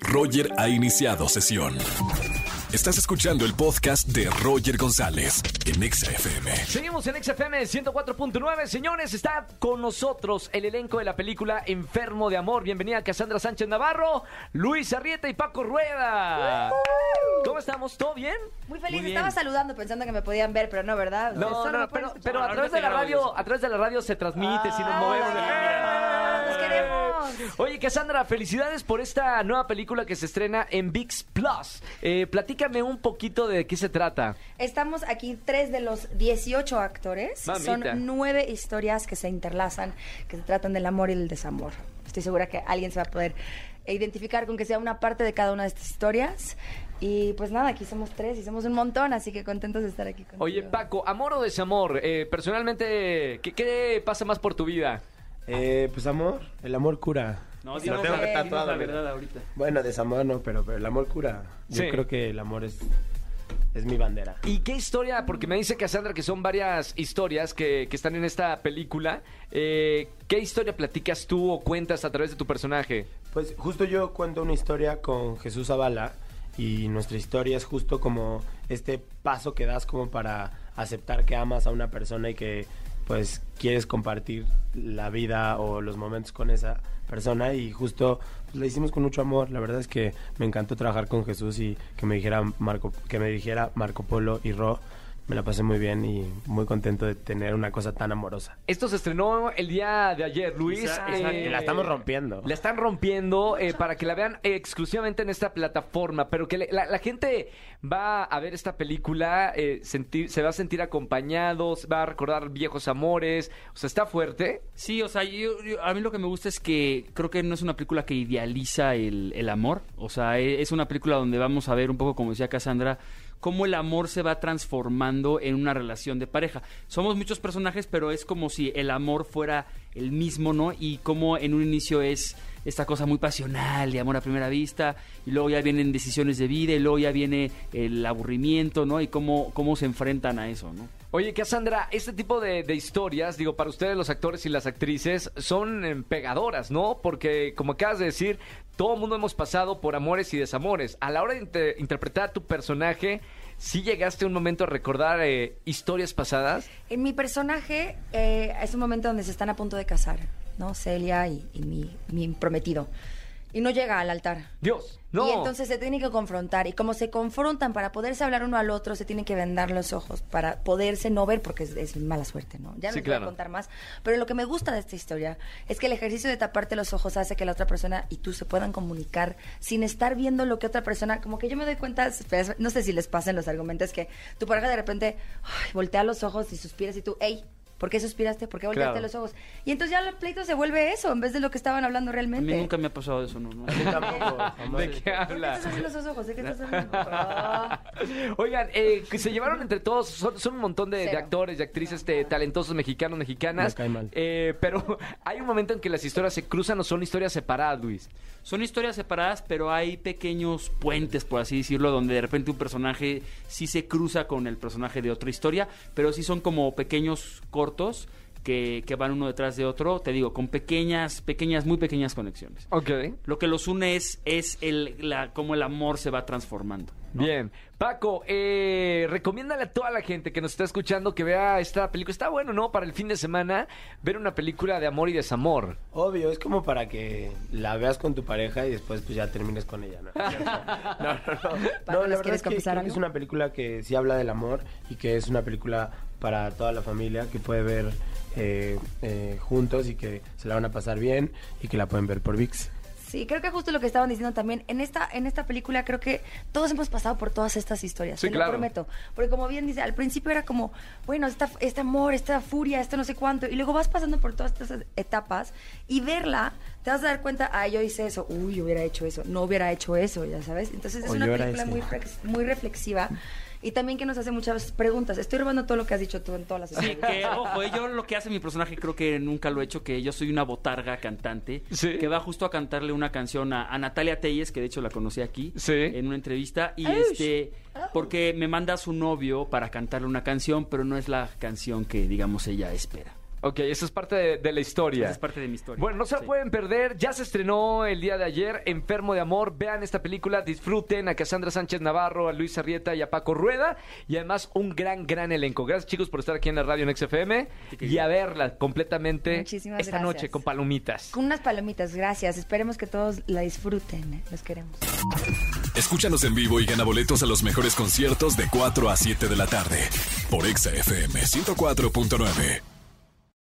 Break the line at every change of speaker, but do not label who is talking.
Roger ha iniciado sesión. Estás escuchando el podcast de Roger González en Exa FM.
Seguimos en XFM 104.9. Señores, está con nosotros el elenco de la película Enfermo de Amor. Bienvenida Cassandra Sánchez Navarro, Luis Arrieta y Paco Rueda. ¿Cómo estamos? ¿Todo bien?
Muy feliz,
Muy bien.
estaba saludando pensando que me podían ver, pero no, ¿verdad?
No, no,
pueden
pero, pero a través de la radio, a través de la radio se transmite si nos
Ah,
movemos.
¡Los queremos!
Oye, Cassandra, felicidades por esta nueva película que se estrena en VIX Plus. Eh, platícame un poquito de qué se trata.
Estamos aquí tres de los 18 actores.
Mamita.
Son nueve historias que se interlazan, que se tratan del amor y el desamor. Estoy segura que alguien se va a poder identificar con que sea una parte de cada una de estas historias. Y pues nada, aquí somos tres y somos un montón, así que contentos de estar aquí contigo.
Oye, Paco, amor o desamor, eh, personalmente, ¿qué, qué pasa más por tu vida?
Eh, pues amor, el amor cura.
No,
Lo
dinos
tengo que
tatuar,
la verdad ahorita.
Bueno, desamor no, pero, pero el amor cura. Yo
Sí.
creo que el amor es, es mi bandera.
¿Y qué historia? Porque me dice Cassandra que son varias historias que, que están en esta película. Eh, ¿Qué historia platicas tú o cuentas a través de tu personaje?
Pues justo yo cuento una historia con Jesús Zavala y nuestra historia es justo como este paso que das como para aceptar que amas a una persona y que pues quieres compartir la vida o los momentos con esa persona y justo pues, la hicimos con mucho amor. La verdad es que me encantó trabajar con Jesús y que me dijera Marco que me dijera Marco Polo y Ro. Me la pasé muy bien y muy contento de tener una cosa tan amorosa.
Esto se estrenó el día de ayer, Luis.
Exacto,
Eh,
exacto.
La estamos rompiendo.
La están rompiendo eh, para que la vean exclusivamente en esta plataforma, pero que le- la, la gente va a ver esta película, eh, sentir, se va a sentir acompañados, va a recordar viejos amores, o sea, está fuerte.
Sí, o sea, yo- yo- a mí lo que me gusta es que creo que no es una película que idealiza el, el amor. O sea, e- es una película donde vamos a ver un poco, como decía Cassandra, cómo el amor se va transformando en una relación de pareja. Somos muchos personajes, pero es como si el amor fuera el mismo, ¿no? Y como en un inicio es esta cosa muy pasional de amor a primera vista, y luego ya vienen decisiones de vida, y luego ya viene el aburrimiento, ¿no? Y cómo, cómo se enfrentan a eso, ¿no?
Oye, Cassandra, este tipo de, historias, digo, para ustedes los actores y las actrices, son eh, pegadoras, ¿no? Porque, como acabas de decir, todo el mundo hemos pasado por amores y desamores. A la hora de inter- interpretar a tu personaje, ¿sí llegaste un momento a recordar eh, historias pasadas?
En mi personaje eh, es un momento donde se están a punto de casar, ¿no? Celia y, y mi, mi prometido. Y no llega al altar.
Dios, no.
Y entonces se tienen que confrontar. Y como se confrontan para poderse hablar uno al otro, se tienen que vendar los ojos para poderse no ver porque es, es mala suerte, ¿no? Ya no
Sí,
les voy
claro.
a contar más. Pero lo que me gusta de esta historia es que el ejercicio de taparte los ojos hace que la otra persona y tú se puedan comunicar sin estar viendo lo que otra persona. Como que yo me doy cuenta, no sé si les pasan los argumentos, que tu pareja de repente ay, voltea los ojos y suspiras y tú, hey. ¿Por qué suspiraste? ¿Por qué volteaste
Claro.
los ojos? Y entonces ya el pleito se vuelve eso, en vez de lo que estaban hablando
A
realmente.
mí nunca me ha pasado eso, ¿no?
A.
¿De qué
¿Por qué
habla?
estás haciendo los ojos? ¿De qué estás hablando? Ah.
Oigan, eh, que se llevaron entre todos, son, son un montón de, de actores, de actrices de talentosos mexicanos, mexicanas.
Me cae mal.
Eh, pero hay un momento en que las historias se cruzan o son historias separadas, Luis.
Son historias separadas, pero hay pequeños puentes, por así decirlo, donde de repente un personaje sí se cruza con el personaje de otra historia, pero sí son como pequeños cortos que, que van uno detrás de otro, te digo, con pequeñas, pequeñas, muy pequeñas conexiones.
Ok.
Lo que los une es, es el, la, cómo el amor se va transformando. ¿No?
Bien. Paco, eh, recomiéndale a toda la gente que nos está escuchando que vea esta película. Está bueno, ¿no? Para el fin de semana, ver una película de amor y desamor.
Obvio, es como para que la veas con tu pareja y después pues ya termines con ella, ¿no? No, no, no. No,
¿nos
la verdad es que, creo que es una película que sí habla del amor y que es una película para toda la familia que puede ver eh, eh, juntos y que se la van a pasar bien y que la pueden ver por VIX.
Sí, creo que justo lo que estaban diciendo también, en esta, en esta película creo que todos hemos pasado por todas estas historias,
Sí,
te
claro.
lo prometo. Porque como bien dice, al principio era como, bueno, esta, este amor, esta furia, esto no sé cuánto, y luego vas pasando por todas estas etapas y verla, te vas a dar cuenta, ah, yo hice eso, uy, yo hubiera hecho eso, no hubiera hecho eso, ya sabes. Entonces es
O
una película muy, flex- muy reflexiva y también que nos hace muchas preguntas. Estoy robando todo lo que has dicho tú en todas las
Sí, que, ojo, eh, yo lo que hace mi personaje creo que nunca lo he hecho, que yo soy una botarga cantante,
Sí.
que va justo a cantarle una canción a, a Natalia Telles, que de hecho la conocí aquí,
Sí.
en una entrevista, y este, porque me manda a su novio para cantarle una canción, pero no es la canción que, digamos, ella espera.
Ok, eso es parte de, de la historia.
Esa es parte de mi historia.
Bueno, no se la
Sí.
pueden perder. Ya se estrenó el día de ayer, Enfermo de Amor. Vean esta película, disfruten a Cassandra Sánchez Navarro, a Luis Arrieta y a Paco Rueda. Y además, un gran, gran elenco. Gracias, chicos, por estar aquí en la radio en XFM y a verla completamente
Muchísimas
esta
gracias.
noche con palomitas.
Con unas palomitas, gracias. Esperemos que todos la disfruten. ¿eh? Los queremos.
Escúchanos en vivo y gana boletos a los mejores conciertos de 4 a 7 de la tarde por Exa FM 104.9.